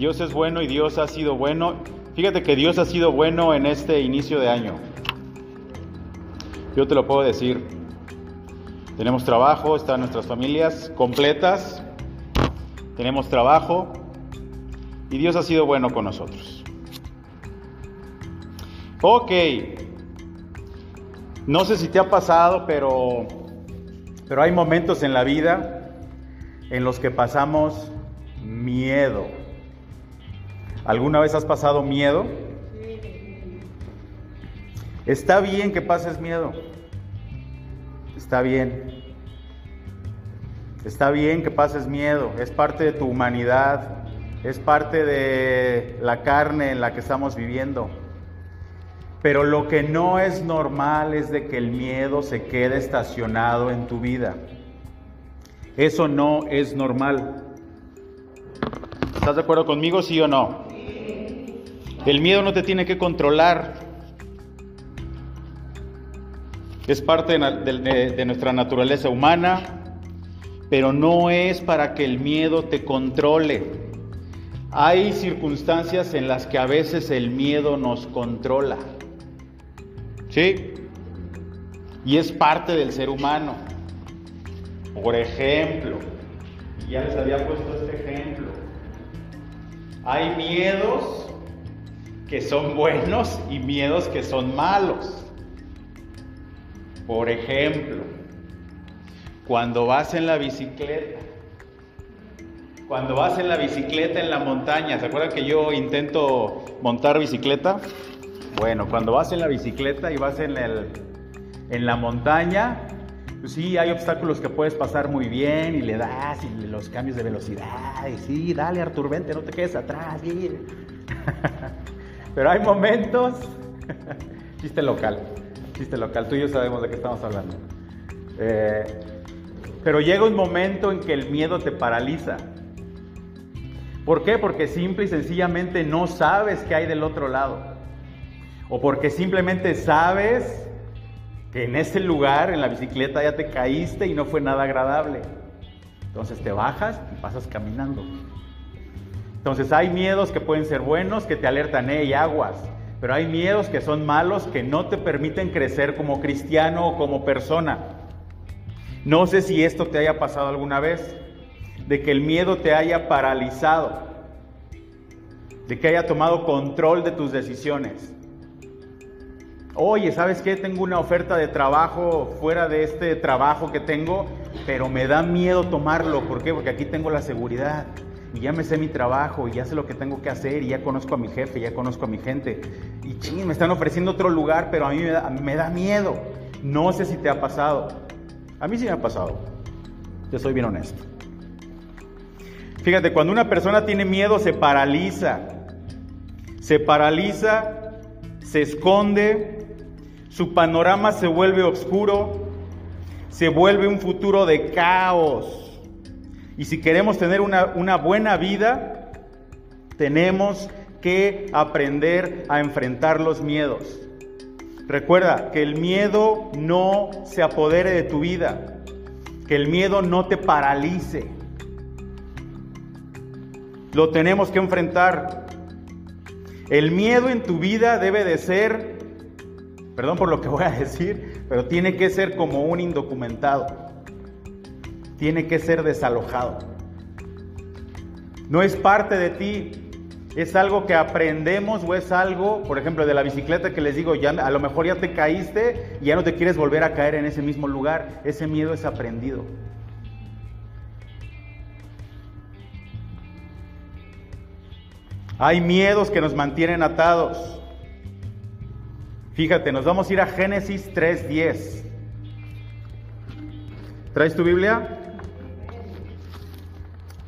Dios es bueno y Dios ha sido bueno. Fíjate que Dios ha sido bueno en este inicio de año. Yo te lo puedo decir. Tenemos trabajo, están nuestras familias completas. Tenemos trabajo y Dios ha sido bueno con nosotros. Ok. No sé si te ha pasado, pero, pero hay momentos en la vida en los que pasamos miedo. ¿Alguna vez has pasado miedo? Está bien que pases miedo. Está bien. Está bien que pases miedo. Es parte de tu humanidad. Es parte de la carne en la que estamos viviendo. Pero lo que no es normal es de que el miedo se quede estacionado en tu vida. Eso no es normal. ¿Estás de acuerdo conmigo, sí o no? El miedo no te tiene que controlar. Es parte de, nuestra naturaleza humana, pero no es para que el miedo te controle. Hay circunstancias en las que a veces el miedo nos controla. ¿Sí? Y es parte del ser humano. Por ejemplo, ya les había puesto este ejemplo. Hay miedos que son buenos y miedos que son malos. Por ejemplo, cuando vas en la bicicleta, cuando vas en la bicicleta en la montaña, ¿se acuerdan que yo intento montar bicicleta? Bueno, cuando vas en la bicicleta y vas en, el, en la montaña, pues sí, hay obstáculos que puedes pasar muy bien y le das y los cambios de velocidad y sí, dale Artur, vente, no te quedes atrás, Pero hay momentos, chiste local, chiste local, tú y yo sabemos de qué estamos hablando. Eh, pero llega un momento en que el miedo te paraliza. ¿Por qué? Porque simple y sencillamente no sabes qué hay del otro lado. O porque simplemente sabes que en ese lugar, en la bicicleta, ya te caíste y no fue nada agradable. Entonces te bajas y pasas caminando. Entonces hay miedos que pueden ser buenos, que te alertan, hey, aguas. Pero hay miedos que son malos, que no te permiten crecer como cristiano o como persona. No sé si esto te haya pasado alguna vez, de que el miedo te haya paralizado, de que haya tomado control de tus decisiones. Oye, ¿sabes qué? Tengo una oferta de trabajo fuera de este trabajo que tengo, pero me da miedo tomarlo. ¿Por qué? Porque aquí tengo la seguridad y ya me sé mi trabajo y ya sé lo que tengo que hacer y ya conozco a mi jefe, ya conozco a mi gente. Y ching, me están ofreciendo otro lugar, pero a mí me da, miedo. No sé si te ha pasado. A mí sí me ha pasado. Yo soy bien honesto. Fíjate, cuando una persona tiene miedo se paraliza. Se paraliza, se esconde, su panorama se vuelve oscuro, se vuelve un futuro de caos. Y si queremos tener una, buena vida, tenemos que aprender a enfrentar los miedos. Recuerda que el miedo no se apodere de tu vida, que el miedo no te paralice. Lo tenemos que enfrentar. El miedo en tu vida debe de ser, perdón por lo que voy a decir, pero tiene que ser como un indocumentado tiene que ser desalojado. No es parte de ti, es algo que aprendemos o es algo, por ejemplo, de la bicicleta que les digo, ya a lo mejor ya te caíste y ya no te quieres volver a caer en ese mismo lugar. Ese miedo es aprendido. Hay miedos que nos mantienen atados. Fíjate, nos vamos a ir a Génesis 3:10. ¿Traes tu Biblia?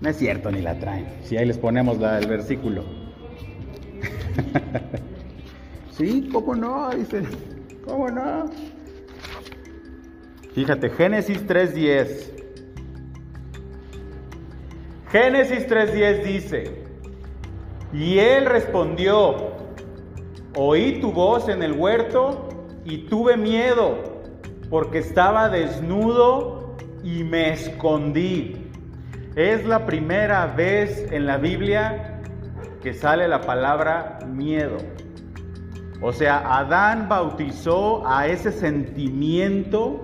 No es cierto, ni la traen. Si ahí les ponemos el versículo. sí, ¿cómo no? Dicen, ¿cómo no? Fíjate, Génesis 3.10. Génesis 3.10 dice, y él respondió, oí tu voz en el huerto y tuve miedo porque estaba desnudo y me escondí. Es la primera vez en la Biblia que sale la palabra miedo. O sea, Adán bautizó a ese sentimiento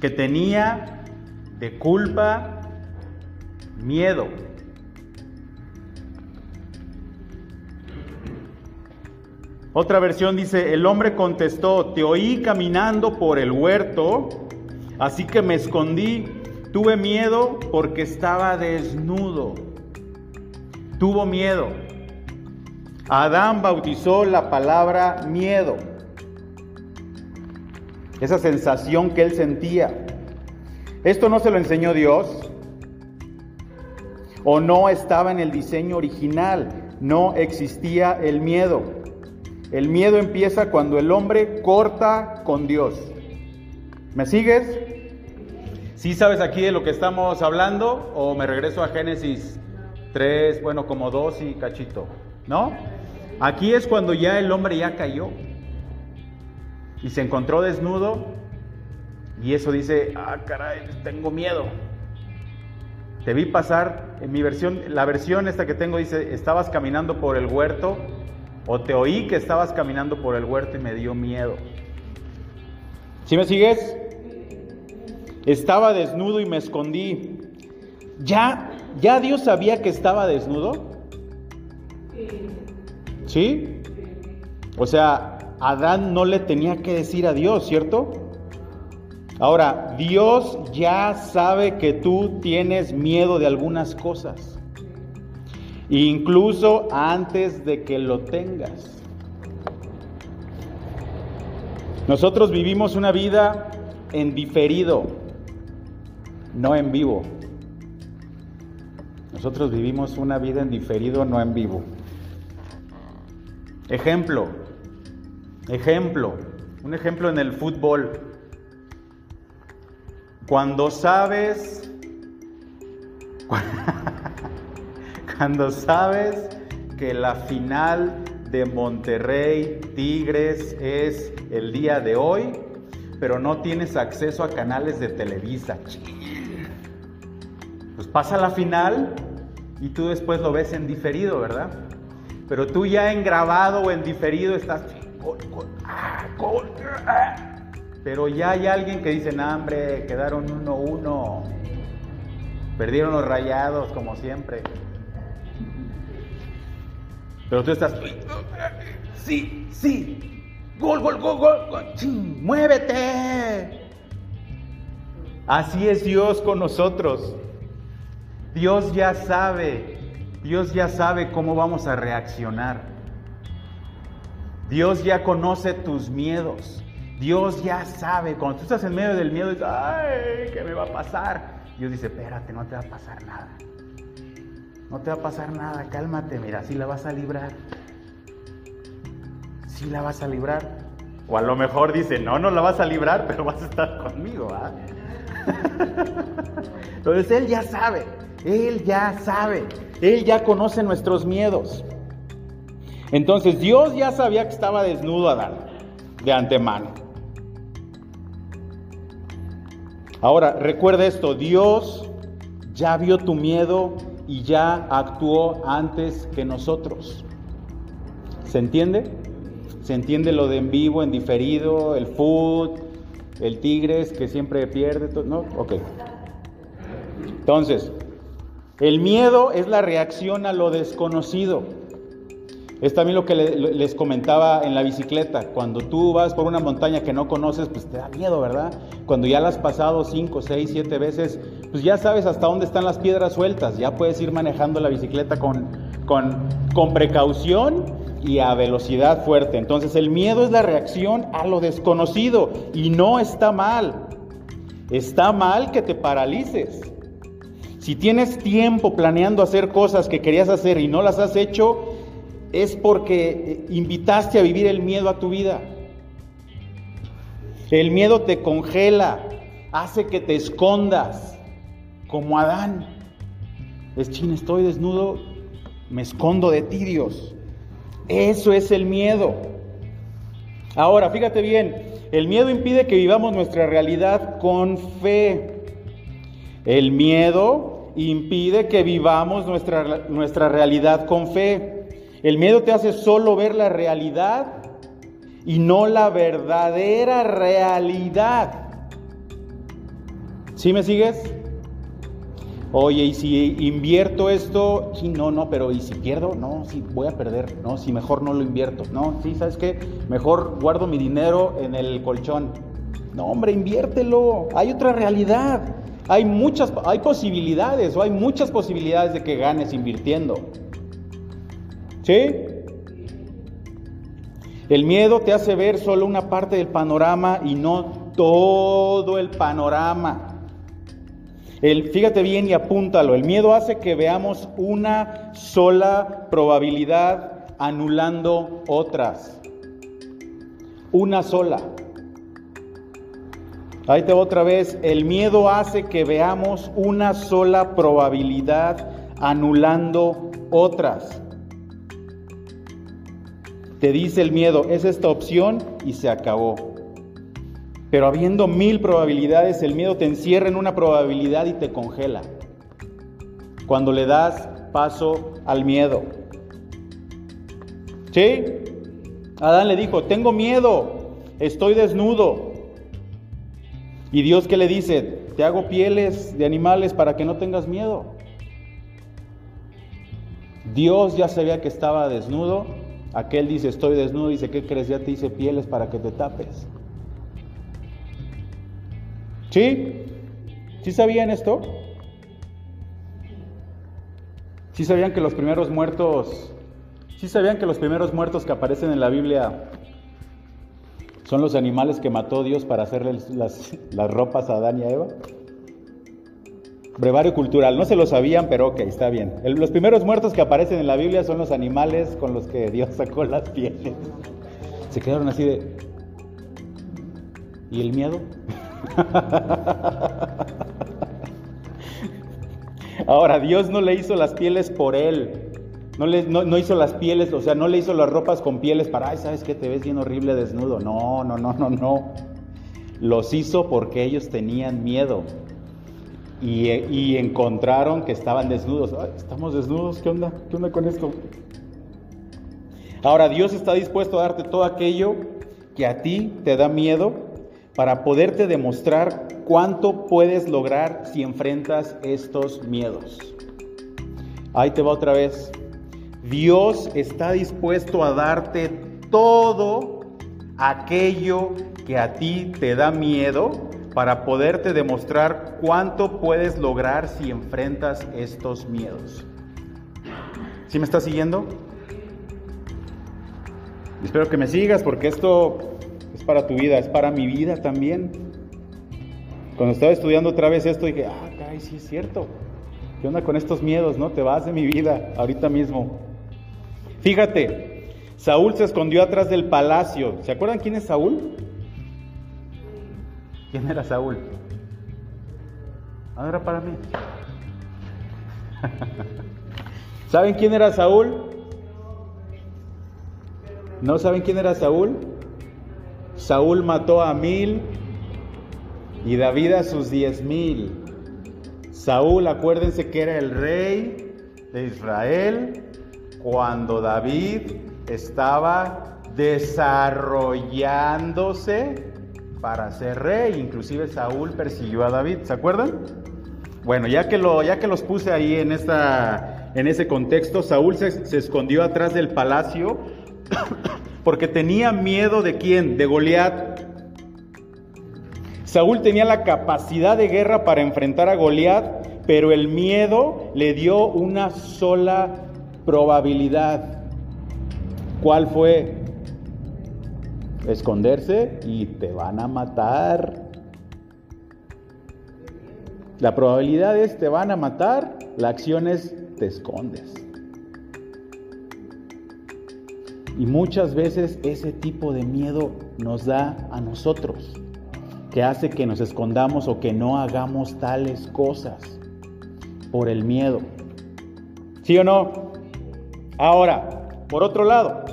que tenía de culpa, miedo. Otra versión dice, el hombre contestó, te oí caminando por el huerto, así que me escondí, tuve miedo porque estaba desnudo. Tuvo miedo. Adán bautizó la palabra miedo. Esa sensación que él sentía. Esto no se lo enseñó Dios. O no estaba en el diseño original. No existía el miedo. El miedo empieza cuando el hombre corta con Dios. ¿Me sigues? ¿Sí sabes aquí de lo que estamos hablando? ¿O me regreso a Génesis 3, bueno, como 2 y cachito? ¿No? Aquí es cuando ya el hombre ya cayó y se encontró desnudo y eso dice, ah, caray, tengo miedo. Te vi pasar, en mi versión, la versión esta que tengo dice, estabas caminando por el huerto o te oí que estabas caminando por el huerto y me dio miedo. ¿Sí me sigues? Estaba desnudo y me escondí. ¿Ya, ya Dios sabía que estaba desnudo? ¿Sí? O sea, Adán no le tenía que decir a Dios, ¿cierto? Ahora, Dios ya sabe que tú tienes miedo de algunas cosas, incluso antes de que lo tengas. Nosotros vivimos una vida en diferido, no en vivo. Nosotros vivimos una vida en diferido, no en vivo. Ejemplo, ejemplo, un ejemplo en el fútbol. Cuando sabes, cuando sabes que la final de Monterrey Tigres es el día de hoy, pero no tienes acceso a canales de Televisa. Pues pasa la final y tú después lo ves en diferido, ¿verdad? Pero tú ya en grabado o en diferido estás... Ah, ah". Pero ya hay alguien que dice, no, hombre, quedaron 1-1. Perdieron los rayados, como siempre. Pero tú estás... Sí, sí. Gol, gol, gol, gol. gol. muévete. Así es Dios con nosotros. Dios ya sabe Dios ya sabe cómo vamos a reaccionar. Dios ya conoce tus miedos. Dios ya sabe. Cuando tú estás en medio del miedo, dices, ay, ¿qué me va a pasar? Dios dice, espérate, no te va a pasar nada. No te va a pasar nada, cálmate, mira, si la vas a librar. Si la vas a librar. O a lo mejor dice, no, no la vas a librar, pero vas a estar conmigo. ¿ah? Entonces Él ya sabe, Él ya sabe. Él ya conoce nuestros miedos. Entonces Dios ya sabía que estaba desnudo Adán de antemano. Ahora, recuerda esto, Dios ya vio tu miedo y ya actuó antes que nosotros. ¿Se entiende? ¿Se entiende lo de en vivo, en diferido, el food, el tigres que siempre pierde? ¿No? Ok. Entonces, el miedo es la reacción a lo desconocido. Es también lo que les comentaba en la bicicleta. Cuando tú vas por una montaña que no conoces, pues te da miedo, ¿verdad? Cuando ya la has pasado 5, 6, 7 veces, pues ya sabes hasta dónde están las piedras sueltas. Ya puedes ir manejando la bicicleta con, con, con precaución y a velocidad fuerte. Entonces el miedo es la reacción a lo desconocido y no está mal. Está mal que te paralices. Si tienes tiempo planeando hacer cosas que querías hacer y no las has hecho, es porque eh, invitaste a vivir el miedo a tu vida. El miedo te congela, hace que te escondas, como Adán. Es chin, estoy desnudo, me escondo de ti, Dios. Eso es el miedo. Ahora, fíjate bien, el miedo impide que vivamos nuestra realidad con fe. El miedo impide que vivamos nuestra, nuestra realidad con fe. El miedo te hace solo ver la realidad y no la verdadera realidad. ¿Sí me sigues? Oye, y si invierto esto, sí, no, no, pero ¿y si pierdo? No, sí, voy a perder. No, si mejor no lo invierto. No, sí, ¿sabes qué? Mejor guardo mi dinero en el colchón. No, hombre, inviértelo. Hay otra realidad. Hay muchas, hay posibilidades, o hay muchas posibilidades de que ganes invirtiendo. ¿Sí? El miedo te hace ver solo una parte del panorama y no todo el panorama. El, fíjate bien y apúntalo. El miedo hace que veamos una sola probabilidad anulando otras. Una sola. Ahí te otra vez. El miedo hace que veamos una sola probabilidad anulando otras. Te dice el miedo, es esta opción y se acabó. Pero habiendo mil probabilidades, el miedo te encierra en una probabilidad y te congela. Cuando le das paso al miedo. ¿Sí? Adán le dijo, tengo miedo, estoy desnudo. Y Dios que le dice, te hago pieles de animales para que no tengas miedo. Dios ya sabía que estaba desnudo Aquel dice, estoy desnudo, dice, ¿qué crees? Ya te hice pieles para que te tapes. ¿Sí? ¿Sí sabían esto? ¿Sí sabían que los primeros muertos, sí sabían que los primeros muertos que aparecen en la Biblia son los animales que mató Dios para hacerles las, las ropas a Adán y a Eva? Brevario cultural, no se lo sabían, pero ok, está bien. los primeros muertos que aparecen en la Biblia son los animales con los que Dios sacó las pieles. Se quedaron así de... ¿Y el miedo? Ahora, Dios no le hizo las pieles por él. No, le, no, hizo las pieles, o sea, no le hizo las ropas con pieles para, ay, ¿sabes qué? Te ves bien horrible desnudo. No, no, no, no, no. Los hizo porque ellos tenían miedo y, encontraron que estaban desnudos. estamos desnudos, ¿qué onda? ¿Qué onda con esto? Ahora, Dios está dispuesto a darte todo aquello que a ti te da miedo para poderte demostrar cuánto puedes lograr si enfrentas estos miedos. Ahí te va otra vez. Dios está dispuesto a darte todo aquello que a ti te da miedo para poderte demostrar cuánto puedes lograr si enfrentas estos miedos. ¿Sí me estás siguiendo? Espero que me sigas porque esto es para tu vida, es para mi vida también. Cuando estaba estudiando otra vez esto dije, ah, caray, sí es cierto. ¿Qué onda con estos miedos? No te vas de mi vida ahorita mismo. Fíjate, Saúl se escondió atrás del palacio. ¿Se acuerdan quién es Saúl? ¿Quién era Saúl? Ahora para mí. ¿Saben quién era Saúl? ¿No saben quién era Saúl? Saúl mató a mil y David a sus diez mil. Saúl, acuérdense que era el rey de Israel cuando David estaba desarrollándose para ser rey. Inclusive Saúl persiguió a David, ¿se acuerdan? Bueno, ya que, lo, ya que los puse ahí en, esta, en ese contexto, Saúl se, se escondió atrás del palacio porque tenía miedo de quién, de Goliat. Saúl tenía la capacidad de guerra para enfrentar a Goliat, pero el miedo le dio una sola probabilidad. ¿Cuál fue? esconderse y te van a matar. La probabilidad es te van a matar, la acción es te escondes. Y muchas veces ese tipo de miedo nos da a nosotros, que hace que nos escondamos o que no hagamos tales cosas por el miedo. ¿Sí o no? Ahora, por otro lado,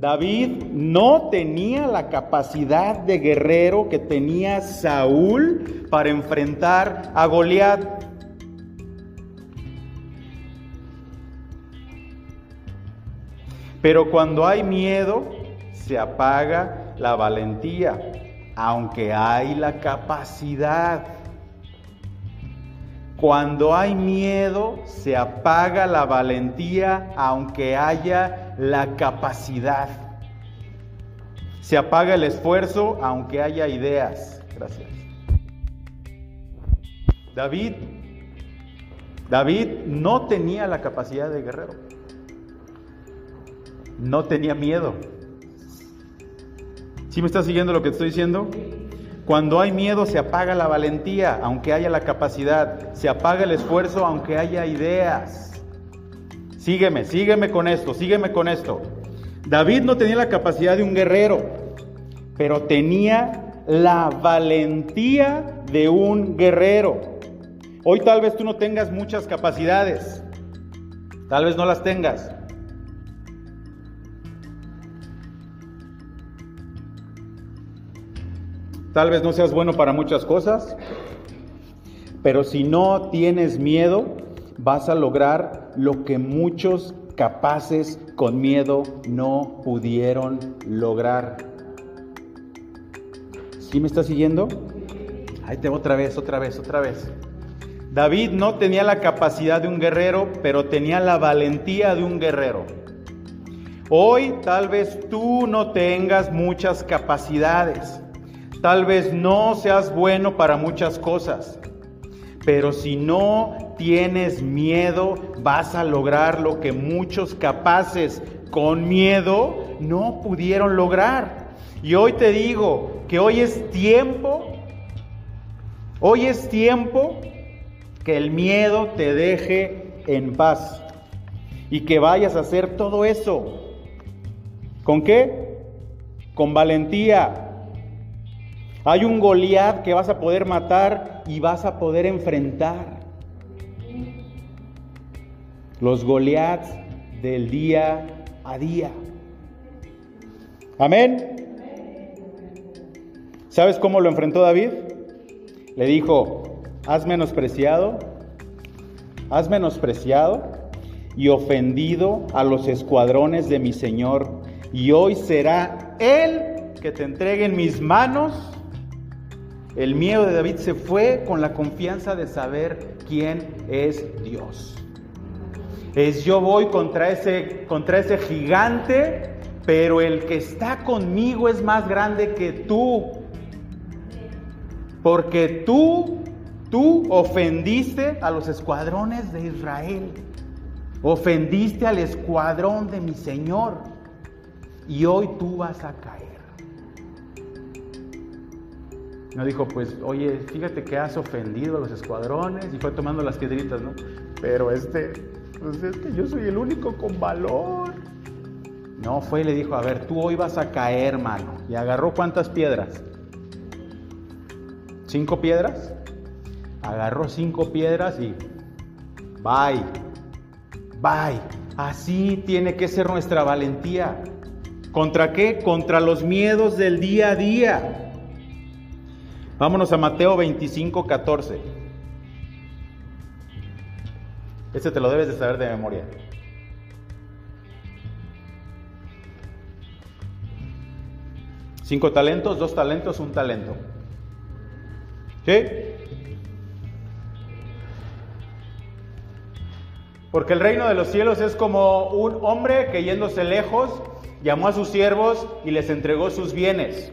David no tenía la capacidad de guerrero que tenía Saúl para enfrentar a Goliat. Pero cuando hay miedo, se apaga la valentía, aunque hay la capacidad. Cuando hay miedo, se apaga la valentía, aunque haya la capacidad. Se apaga el esfuerzo, aunque haya ideas. Gracias. David, David no tenía la capacidad de guerrero. No tenía miedo. ¿Sí me estás siguiendo lo que te estoy diciendo? Cuando hay miedo se apaga la valentía, aunque haya la capacidad. Se apaga el esfuerzo, aunque haya ideas. Sígueme, sígueme con esto, sígueme con esto. David no tenía la capacidad de un guerrero, pero tenía la valentía de un guerrero. Hoy tal vez tú no tengas muchas capacidades, tal vez no las tengas. Tal vez no seas bueno para muchas cosas, pero si no tienes miedo, vas a lograr lo que muchos capaces con miedo no pudieron lograr. ¿Sí me estás siguiendo? Ahí te otra vez, otra vez, otra vez. David no tenía la capacidad de un guerrero, pero tenía la valentía de un guerrero. Hoy tal vez tú no tengas muchas capacidades, tal vez no seas bueno para muchas cosas, pero si no tienes miedo, vas a lograr lo que muchos capaces con miedo no pudieron lograr. Y hoy te digo que hoy es tiempo, hoy es tiempo que el miedo te deje en paz y que vayas a hacer todo eso. ¿Con qué? Con valentía. Hay un Goliat que vas a poder matar y vas a poder enfrentar. Los Goliaths del día a día. Amén. ¿Sabes cómo lo enfrentó David? Le dijo, has menospreciado, has menospreciado y ofendido a los escuadrones de mi Señor, y hoy será Él que te entregue en mis manos. El miedo de David se fue con la confianza de saber quién es Dios. Es yo voy contra ese, contra ese gigante, pero el que está conmigo es más grande que tú. Porque tú Tú ofendiste a los escuadrones de Israel. Ofendiste al escuadrón de mi Señor. Y hoy tú vas a caer. No dijo, pues, oye, fíjate que has ofendido a los escuadrones y fue tomando las piedritas, ¿no? Pero este, pues es que yo soy el único con valor. No, fue y le dijo, a ver, tú hoy vas a caer, hermano. Y agarró cuántas piedras? ¿Cinco piedras? agarró cinco piedras y bye, bye. Así tiene que ser nuestra valentía. ¿Contra qué? Contra los miedos del día a día. Vámonos a Mateo 25, 14. Este te lo debes de saber de memoria. Cinco talentos, dos talentos, un talento. ¿Sí? Porque el reino de los cielos es como un hombre que yéndose lejos llamó a sus siervos y les entregó sus bienes.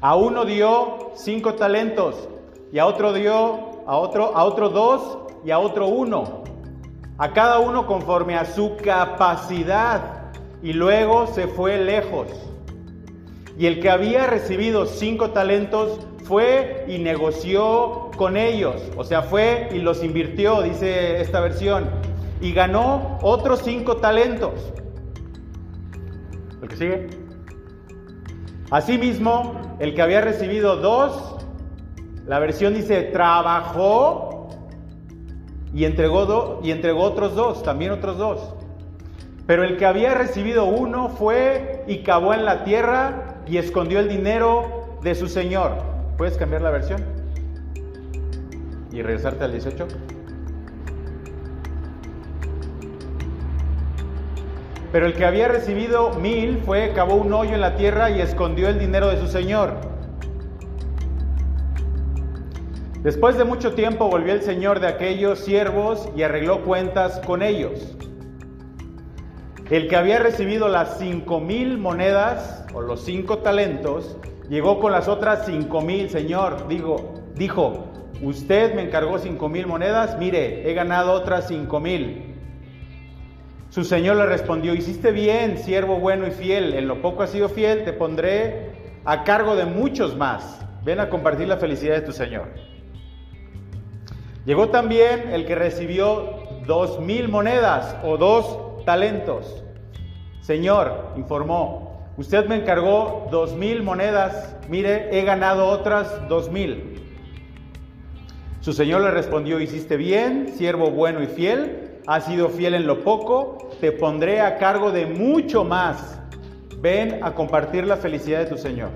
A uno dio cinco talentos y a otro dio a otro a otro dos y a otro uno. A cada uno conforme a su capacidad y luego se fue lejos. Y el que había recibido cinco talentos fue y negoció con ellos, o sea, fue y los invirtió, dice esta versión, y ganó otros cinco talentos. ¿El que sigue? Asimismo, el que había recibido dos, la versión dice, trabajó y entregó, y entregó otros dos, también otros dos. Pero el que había recibido uno fue y cavó en la tierra y escondió el dinero de su señor. ¿Puedes cambiar la versión? Y regresarte al 18. Pero el que había recibido mil fue, cavó un hoyo en la tierra y escondió el dinero de su señor. Después de mucho tiempo volvió el señor de aquellos siervos y arregló cuentas con ellos. El que había recibido las cinco mil monedas o los cinco talentos, llegó con las otras cinco mil, señor, digo, dijo, usted me encargó cinco mil monedas, mire, he ganado otras cinco mil. Su señor le respondió, hiciste bien, siervo bueno y fiel, en lo poco has sido fiel, te pondré a cargo de muchos más. Ven a compartir la felicidad de tu señor. Llegó también el que recibió dos mil monedas o dos talentos. Señor, informó, usted me encargó dos mil monedas, mire, he ganado otras dos mil. Su señor le respondió, hiciste bien, siervo bueno y fiel, has sido fiel en lo poco, te pondré a cargo de mucho más. Ven a compartir la felicidad de tu Señor.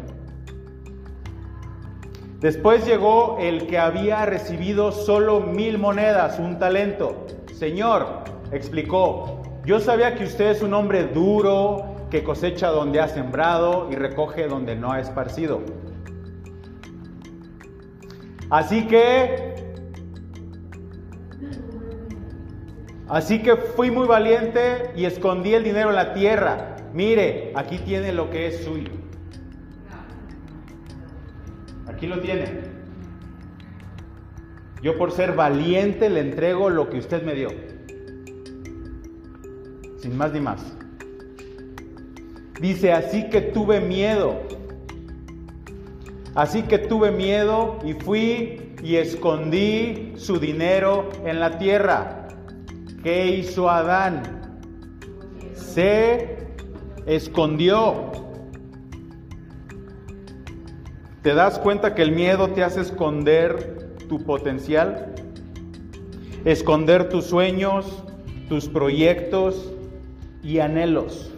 Después llegó el que había recibido solo mil monedas, un talento. Señor, explicó, yo sabía que usted es un hombre duro, que cosecha donde ha sembrado y recoge donde no ha esparcido. Así que Así que fui muy valiente y escondí el dinero en la tierra. Mire, aquí tiene lo que es suyo. Aquí lo tiene. Yo por ser valiente le entrego lo que usted me dio. Sin más ni más. Dice, así que tuve miedo. Así que tuve miedo y fui y escondí su dinero en la tierra. ¿Qué hizo Adán? Se escondió. ¿Te das cuenta que el miedo te hace esconder tu potencial? Esconder tus sueños, tus proyectos y anhelos.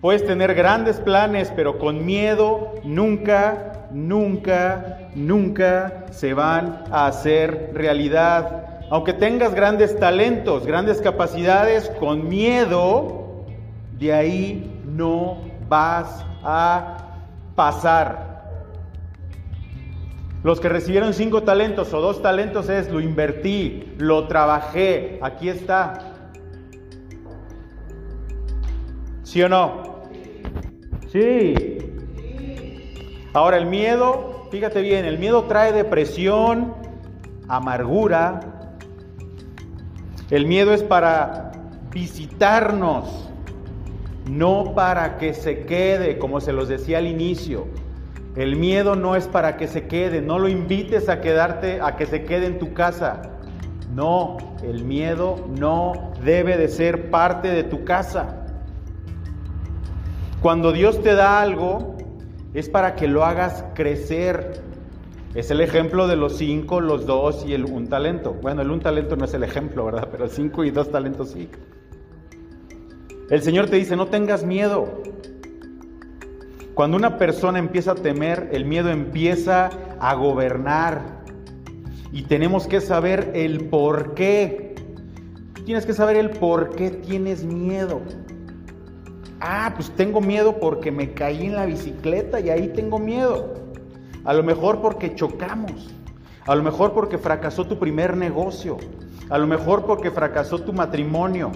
Puedes tener grandes planes, pero con miedo nunca, nunca, nunca se van a hacer realidad. Aunque tengas grandes talentos, grandes capacidades, con miedo, de ahí no vas a pasar. Los que recibieron cinco talentos o dos talentos es lo invertí, lo trabajé, aquí está. ¿Sí o no? Sí. Ahora el miedo, fíjate bien, el miedo trae depresión, amargura, el miedo es para visitarnos, no para que se quede, como se los decía al inicio. El miedo no es para que se quede, no lo invites a quedarte, a que se quede en tu casa. No, el miedo no debe de ser parte de tu casa. Cuando Dios te da algo, es para que lo hagas crecer, es el ejemplo de los cinco, los dos y el un talento. Bueno, el un talento no es el ejemplo, ¿verdad? Pero cinco y dos talentos sí. El Señor te dice, no tengas miedo. Cuando una persona empieza a temer, el miedo empieza a gobernar. Y tenemos que saber el por qué. Tienes que saber el por qué tienes miedo. Ah, pues tengo miedo porque me caí en la bicicleta y ahí tengo miedo. A lo mejor porque chocamos. A lo mejor porque fracasó tu primer negocio. A lo mejor porque fracasó tu matrimonio.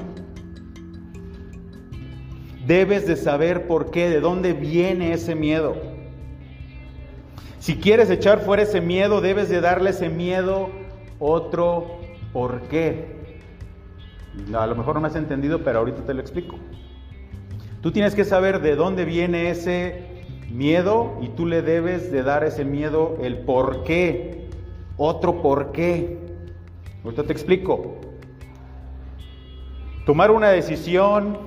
Debes de saber por qué, de dónde viene ese miedo. Si quieres echar fuera ese miedo, debes de darle ese miedo otro por qué. A lo mejor no me has entendido, pero ahorita te lo explico. Tú tienes que saber de dónde viene ese miedo y tú le debes de dar ese miedo el por qué, otro por qué. Ahorita te explico. Tomar una decisión,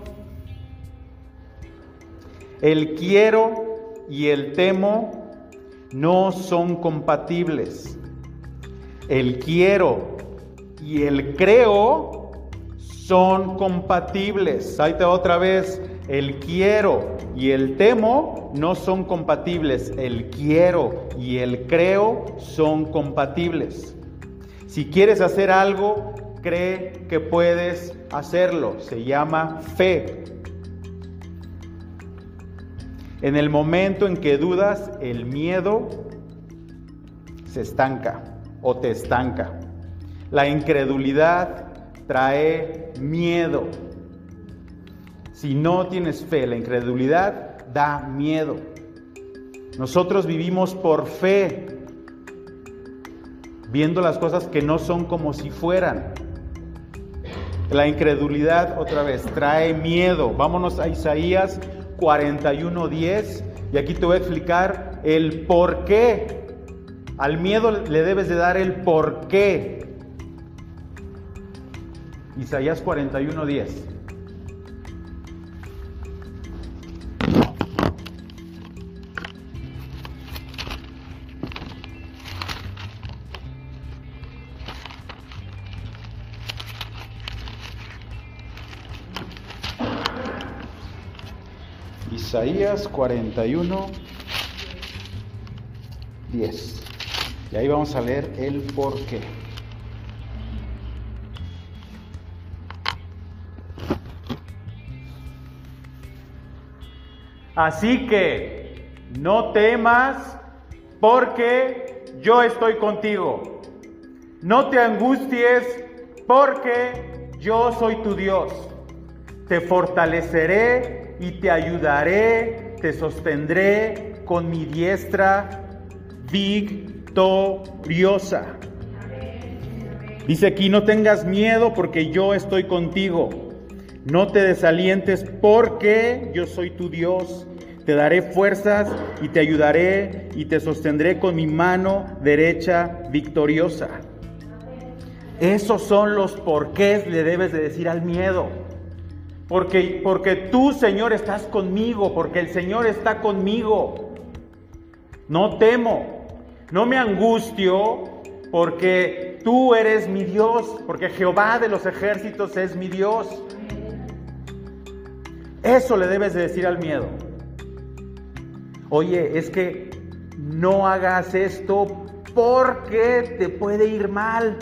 el quiero y el temo no son compatibles. El quiero y el creo son compatibles. Ahí te otra vez. El quiero y el temo no son compatibles. El quiero y el creo son compatibles. Si quieres hacer algo, cree que puedes hacerlo. Se llama fe. En el momento en que dudas, el miedo se estanca o te estanca. La incredulidad trae miedo. Si no tienes fe, la incredulidad da miedo. Nosotros vivimos por fe, viendo las cosas que no son como si fueran. La incredulidad otra vez trae miedo. Vámonos a Isaías 41:10 y aquí te voy a explicar el por qué. Al miedo le debes de dar el por qué. Isaías 41:10. Isaías 41, 10. Y ahí vamos a leer el por qué. Así que no temas porque yo estoy contigo. No te angusties porque yo soy tu Dios. Te fortaleceré y te ayudaré, te sostendré con mi diestra victoriosa. Dice aquí, no tengas miedo porque yo estoy contigo. No te desalientes porque yo soy tu Dios. Te daré fuerzas y te ayudaré y te sostendré con mi mano derecha victoriosa. Esos son los porqués le debes de decir al miedo. Porque, porque tú, Señor, estás conmigo, porque el Señor está conmigo. No temo, no me angustio, porque tú eres mi Dios, porque Jehová de los ejércitos es mi Dios. Eso le debes de decir al miedo. Oye, es que no hagas esto porque te puede ir mal.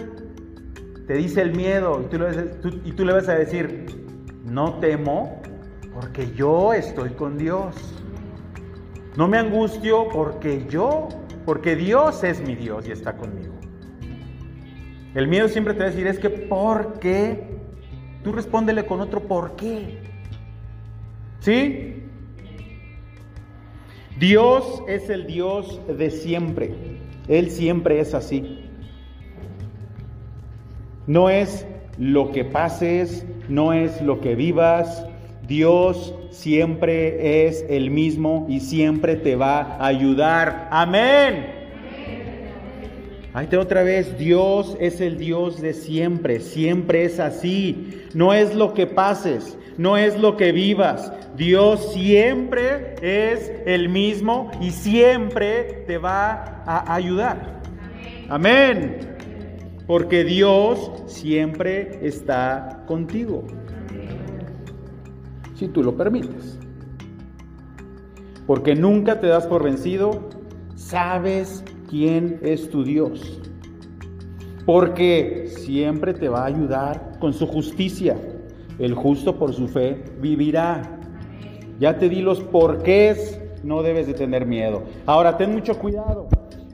Te dice el miedo y tú le, tú, y tú le vas a decir, no temo porque yo estoy con Dios. No me angustio porque yo, porque Dios es mi Dios y está conmigo. El miedo siempre te va a decir, es que ¿por qué? Tú respóndele con otro ¿por qué? ¿Sí? Dios es el Dios de siempre. Él siempre es así. No es lo que pases, no es lo que vivas. Dios siempre es el mismo y siempre te va a ayudar. Amén. Ahí te otra vez, Dios es el Dios de siempre, siempre es así. No es lo que pases, no es lo que vivas. Dios siempre es el mismo y siempre te va a ayudar. Amén. Porque Dios siempre está contigo. Si tú lo permites. Porque nunca te das por vencido, sabes quién es tu Dios. Porque siempre te va a ayudar con su justicia. El justo por su fe vivirá. Ya te di los porqués, no debes de tener miedo. Ahora, ten mucho cuidado.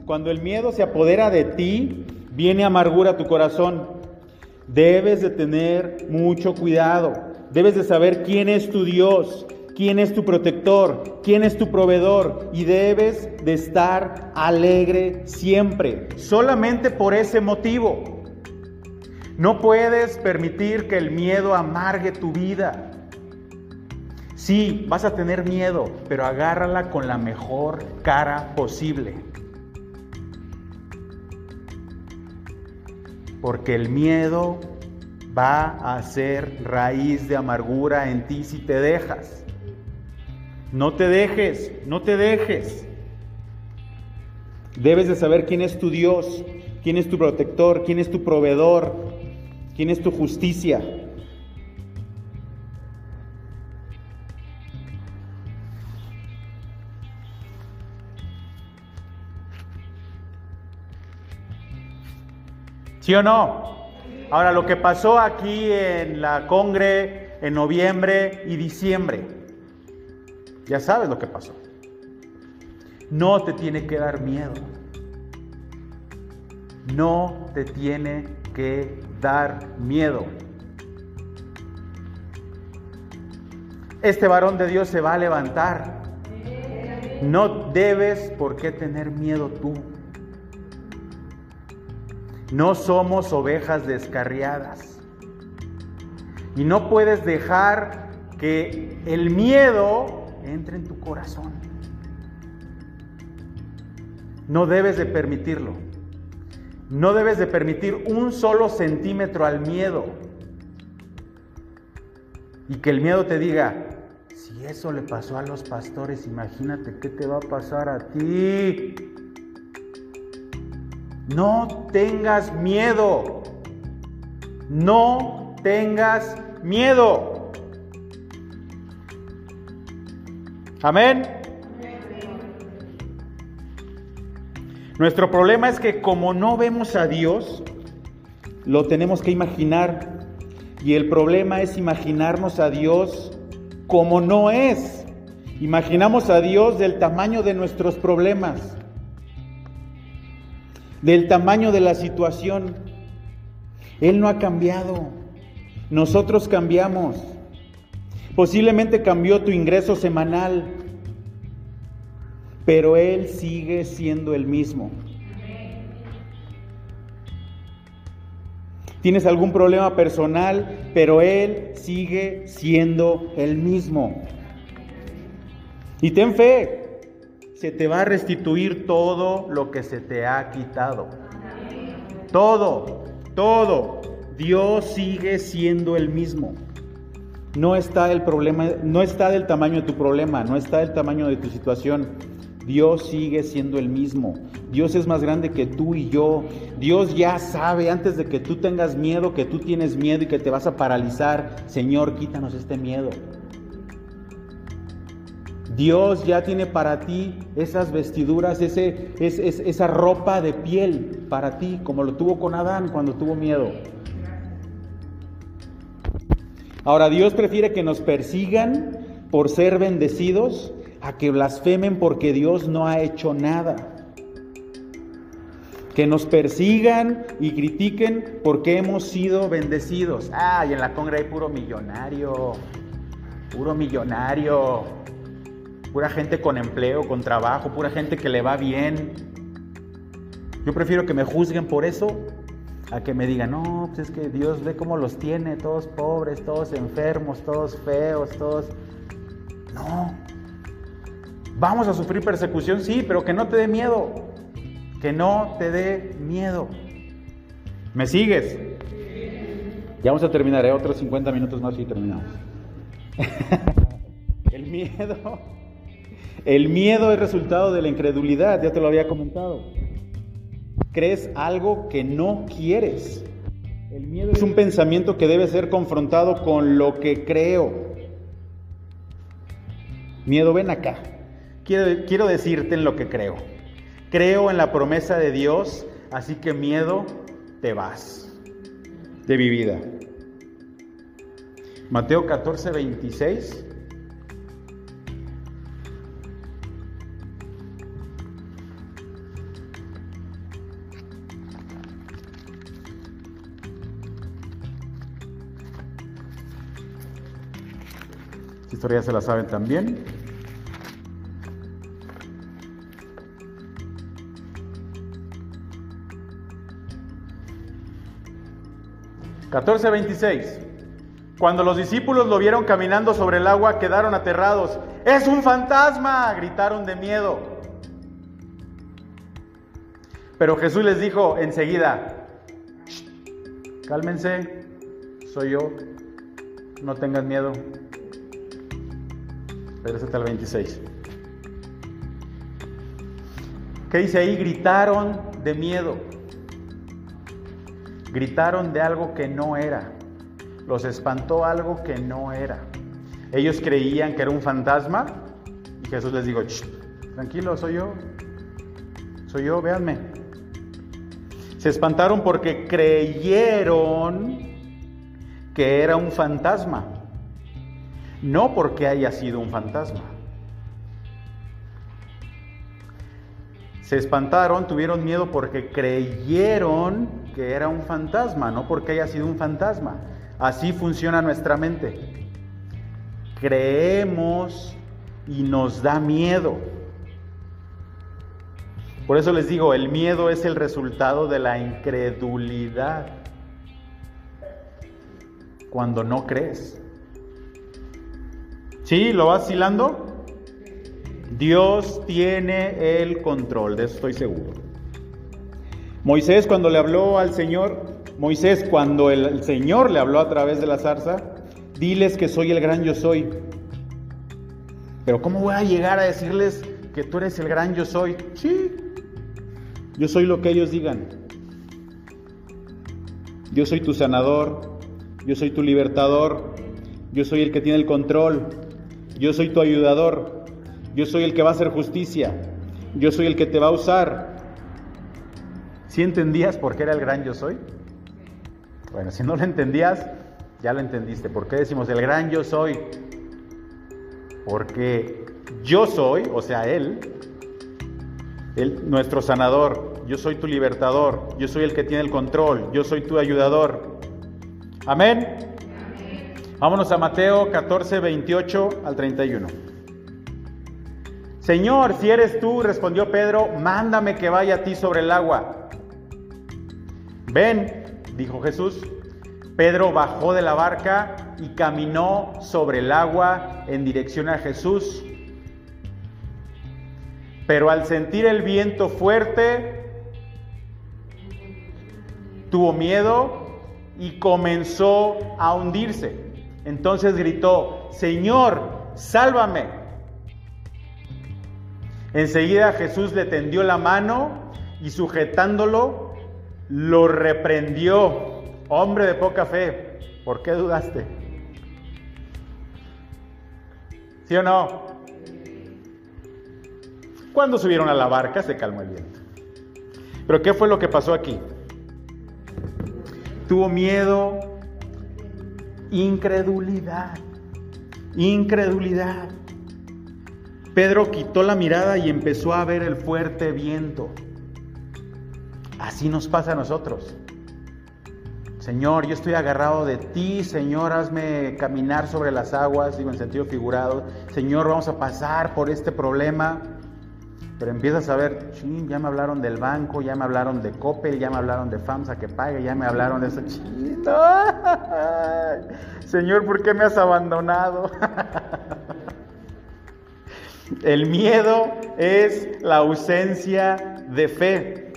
Cuando el miedo se apodera de ti, viene amargura a tu corazón. Debes de tener mucho cuidado. Debes de saber quién es tu Dios quién es tu protector, quién es tu proveedor y debes de estar alegre siempre, solamente por ese motivo. No puedes permitir que el miedo amargue tu vida. Sí, vas a tener miedo, pero agárrala con la mejor cara posible. Porque el miedo va a ser raíz de amargura en ti si te dejas. No te dejes, no te dejes. Debes de saber quién es tu Dios, quién es tu protector, quién es tu proveedor, quién es tu justicia. ¿Sí o no? Ahora, lo que pasó aquí en la Congre en noviembre y diciembre, ya sabes lo que pasó. No te tiene que dar miedo. No te tiene que dar miedo. Este varón de Dios se va a levantar. No debes por qué tener miedo tú. No somos ovejas descarriadas. Y no puedes dejar que el miedo entre en tu corazón. No debes de permitirlo. No debes de permitir un solo centímetro al miedo. Y que el miedo te diga, si eso le pasó a los pastores, imagínate qué te va a pasar a ti. No tengas miedo. No tengas miedo. Amén. Nuestro problema es que como no vemos a Dios, lo tenemos que imaginar. Y el problema es imaginarnos a Dios como no es. Imaginamos a Dios del tamaño de nuestros problemas del tamaño de la situación. Él no ha cambiado. Nosotros cambiamos. Posiblemente cambió tu ingreso semanal, pero Él sigue siendo el mismo. Tienes algún problema personal, pero Él sigue siendo el mismo. Y ten fe, se te va a restituir todo lo que se te ha quitado. Todo, todo. Dios sigue siendo el mismo. No está el problema, no está del tamaño de tu problema, no está del tamaño de tu situación. Dios sigue siendo el mismo. Dios es más grande que tú y yo. Dios ya sabe antes de que tú tengas miedo, que tú tienes miedo y que te vas a paralizar. Señor, quítanos este miedo. Dios ya tiene para ti esas vestiduras, ese, esa ropa de piel para ti, como lo tuvo con Adán cuando tuvo miedo. Ahora, Dios prefiere que nos persigan por ser bendecidos a que blasfemen porque Dios no ha hecho nada. Que nos persigan y critiquen porque hemos sido bendecidos. Ah, y en la congra hay puro millonario, puro millonario pura gente con empleo, con trabajo, pura gente que le va bien. Yo prefiero que me juzguen por eso a que me digan, no, pues es que Dios ve cómo los tiene, todos pobres, todos enfermos, todos feos, todos... No. Vamos a sufrir persecución, sí, pero que no te dé miedo. Que no te dé miedo. ¿Me sigues? Ya vamos a terminar, ¿eh? otros 50 minutos más y terminamos. El miedo el miedo es resultado de la incredulidad, ya te lo había comentado. Crees algo que no quieres. El miedo es un pensamiento que debe ser confrontado con lo que creo. Miedo, ven acá. Quiero, quiero decirte en lo que creo. Creo en la promesa de Dios, así que miedo, te vas de mi vida. Mateo 14, 26. Historia se la saben también. ...14.26... Cuando los discípulos lo vieron caminando sobre el agua, quedaron aterrados. ¡Es un fantasma! gritaron de miedo. Pero Jesús les dijo enseguida, cálmense, soy yo, no tengan miedo. Regrésate al 26. ¿Qué dice ahí? Gritaron de miedo. Gritaron de algo que no era. Los espantó algo que no era. Ellos creían que era un fantasma y Jesús les dijo, tranquilo, soy yo. Soy yo, véanme. Se espantaron porque creyeron que era un fantasma, no porque haya sido un fantasma. Se espantaron, tuvieron miedo porque creyeron que era un fantasma, no porque haya sido un fantasma. Así funciona nuestra mente. Creemos y nos da miedo. Por eso les digo, el miedo es el resultado de la incredulidad. Cuando no crees. ¿Sí? ¿Lo vas hilando? Dios tiene el control, de eso estoy seguro. Moisés cuando le habló al Señor, Moisés cuando el, Señor le habló a través de la zarza, diles que soy el gran yo soy. Pero ¿cómo voy a llegar a decirles que tú eres el gran yo soy? Sí, yo soy lo que ellos digan. Yo soy tu sanador, yo soy tu libertador, yo soy el que tiene el control, yo soy tu ayudador, yo soy el que va a hacer justicia, yo soy el que te va a usar. ¿Sí entendías por qué era el gran yo soy? Bueno, si no lo entendías, ya lo entendiste. ¿Por qué decimos el gran yo soy? Porque yo soy, o sea, Él, nuestro sanador, yo soy tu libertador, yo soy el que tiene el control, yo soy tu ayudador. Amén. Vámonos a Mateo 14, 28 al 31. Señor, si eres tú, respondió Pedro, mándame que vaya a ti sobre el agua. Ven, dijo Jesús. Pedro bajó de la barca y caminó sobre el agua en dirección a Jesús. Pero al sentir el viento fuerte, tuvo miedo y comenzó a hundirse. Entonces gritó, Señor, sálvame. Enseguida Jesús le tendió la mano y sujetándolo, lo reprendió. Hombre de poca fe, ¿por qué dudaste? ¿Sí o no? Cuando subieron a la barca se calmó el viento. Pero ¿qué fue lo que pasó aquí? Tuvo miedo, incredulidad, incredulidad. Pedro quitó la mirada y empezó a ver el fuerte viento. Así nos pasa a nosotros. Señor, yo estoy agarrado de ti, Señor, hazme caminar sobre las aguas, digo en sentido figurado. Señor, vamos a pasar por este problema. Pero empiezas a ver, ya me hablaron del banco, ya me hablaron de Coppel, ya me hablaron de FAMSA que pague, ya me hablaron de eso. Señor, ¿por qué me has abandonado? El miedo es la ausencia de fe.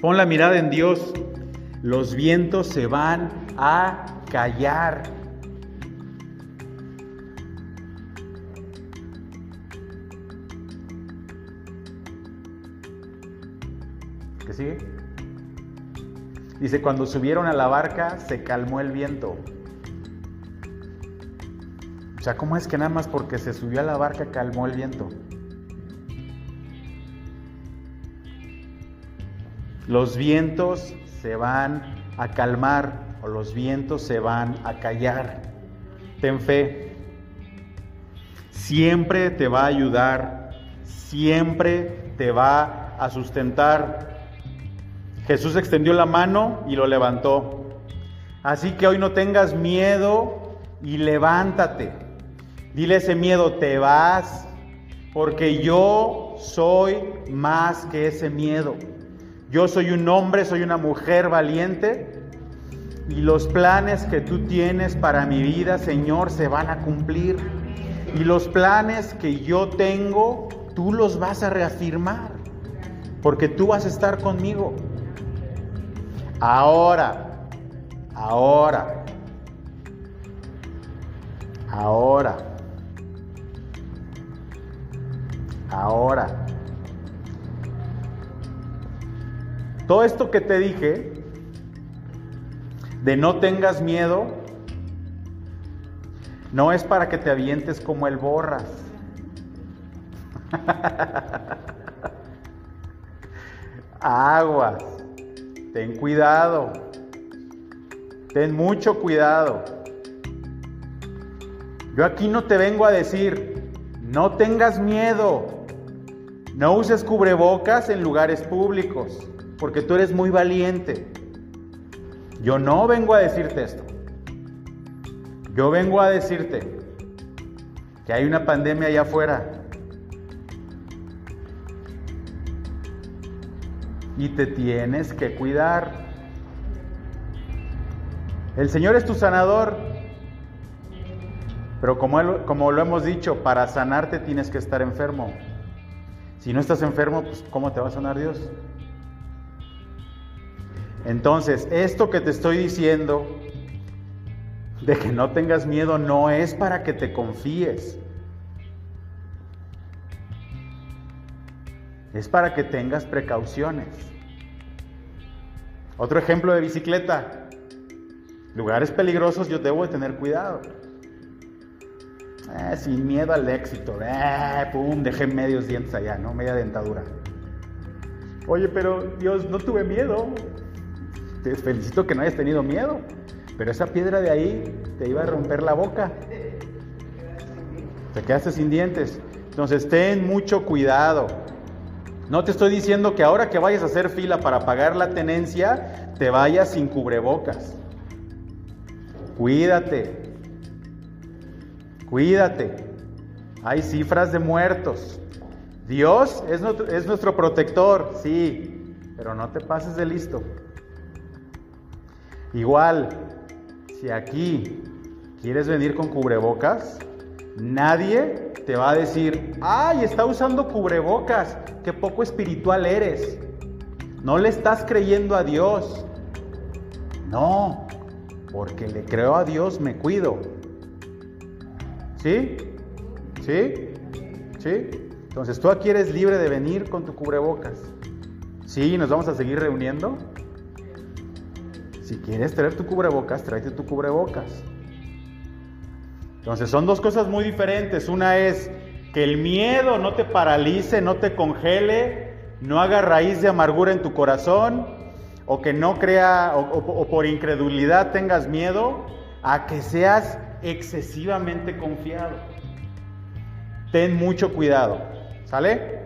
Pon la mirada en Dios. Los vientos se van a callar. Dice, cuando subieron a la barca se calmó el viento. O sea, ¿cómo es que nada más porque se subió a la barca calmó el viento? Los vientos se van a calmar o los vientos se van a callar. Ten fe. Siempre te va a ayudar, siempre te va a sustentar. Jesús extendió la mano y lo levantó. Así que hoy no tengas miedo y levántate. Dile ese miedo, te vas, porque yo soy más que ese miedo. Yo soy un hombre, soy una mujer valiente y los planes que tú tienes para mi vida, Señor, se van a cumplir. Y los planes que yo tengo, tú los vas a reafirmar, porque tú vas a estar conmigo. Ahora, ahora, ahora, ahora. Todo esto que te dije, de no tengas miedo, no es para que te avientes como el borras. Aguas. Ten cuidado, ten mucho cuidado. Yo aquí no te vengo a decir, no tengas miedo, no uses cubrebocas en lugares públicos, porque tú eres muy valiente. Yo no vengo a decirte esto. Yo vengo a decirte que hay una pandemia allá afuera. Y te tienes que cuidar. El Señor es tu sanador. Pero como, como lo hemos dicho, para sanarte tienes que estar enfermo. Si no estás enfermo, pues ¿cómo te va a sanar Dios? Entonces, esto que te estoy diciendo de que no tengas miedo no es para que te confíes. Es para que tengas precauciones. Otro ejemplo de bicicleta. Lugares peligrosos yo debo de tener cuidado. Eh, sin miedo al éxito. Eh, pum, dejé medios dientes allá, ¿no? Media dentadura. Oye, pero Dios, no tuve miedo. Te felicito que no hayas tenido miedo. Pero esa piedra de ahí te iba a romper la boca. Te quedaste sin dientes. Entonces ten mucho cuidado. No te estoy diciendo que ahora que vayas a hacer fila para pagar la tenencia, te vayas sin cubrebocas. Cuídate. Cuídate. Hay cifras de muertos. Dios es nuestro, es nuestro protector, sí, pero no te pases de listo. Igual, si aquí quieres venir con cubrebocas, nadie te va a decir, ay, está usando cubrebocas, qué poco espiritual eres. No le estás creyendo a Dios. No, porque le creo a Dios, me cuido. ¿Sí? ¿Sí? ¿Sí? Entonces tú aquí eres libre de venir con tu cubrebocas. ¿Sí? ¿Nos vamos a seguir reuniendo? Si quieres traer tu cubrebocas, tráete tu cubrebocas. Entonces son dos cosas muy diferentes. Una es que el miedo no te paralice, no te congele, no haga raíz de amargura en tu corazón, o que no crea, o, por incredulidad tengas miedo, a que seas excesivamente confiado. Ten mucho cuidado. ¿Sale?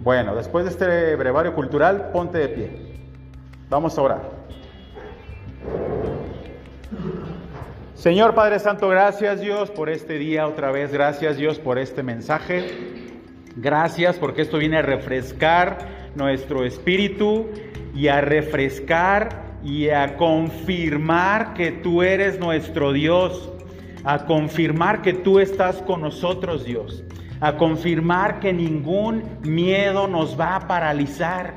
Bueno, después de este brevario cultural, ponte de pie. Vamos a orar. Señor Padre Santo, gracias Dios por este día otra vez, gracias Dios por este mensaje, gracias porque esto viene a refrescar nuestro espíritu y a refrescar y a confirmar que tú eres nuestro Dios, a confirmar que tú estás con nosotros Dios, a confirmar que ningún miedo nos va a paralizar,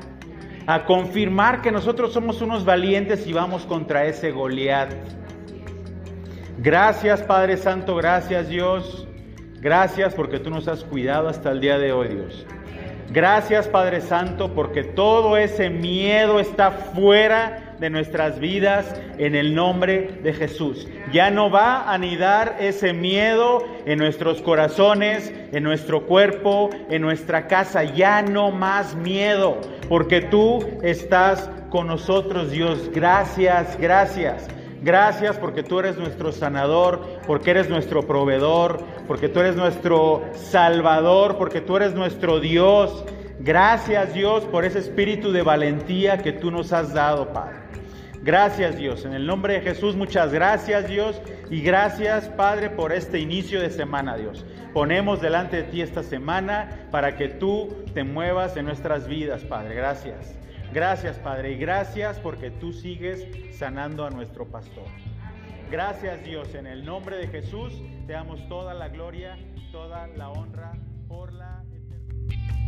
a confirmar que nosotros somos unos valientes y vamos contra ese Goliat Gracias Padre Santo, gracias Dios. Gracias porque tú nos has cuidado hasta el día de hoy, Dios. Gracias Padre Santo porque todo ese miedo está fuera de nuestras vidas en el nombre de Jesús. Ya no va a anidar ese miedo en nuestros corazones, en nuestro cuerpo, en nuestra casa. Ya no más miedo porque tú estás con nosotros, Dios. Gracias, gracias. Gracias porque tú eres nuestro sanador, porque eres nuestro proveedor, porque tú eres nuestro salvador, porque tú eres nuestro Dios. Gracias Dios por ese espíritu de valentía que tú nos has dado, Padre. Gracias Dios, en el nombre de Jesús muchas gracias Dios y gracias Padre por este inicio de semana Dios. Ponemos delante de ti esta semana para que tú te muevas en nuestras vidas Padre. Gracias. Gracias, Padre, y gracias porque tú sigues sanando a nuestro pastor. Gracias, Dios, en el nombre de Jesús te damos toda la gloria, toda la honra por la eternidad.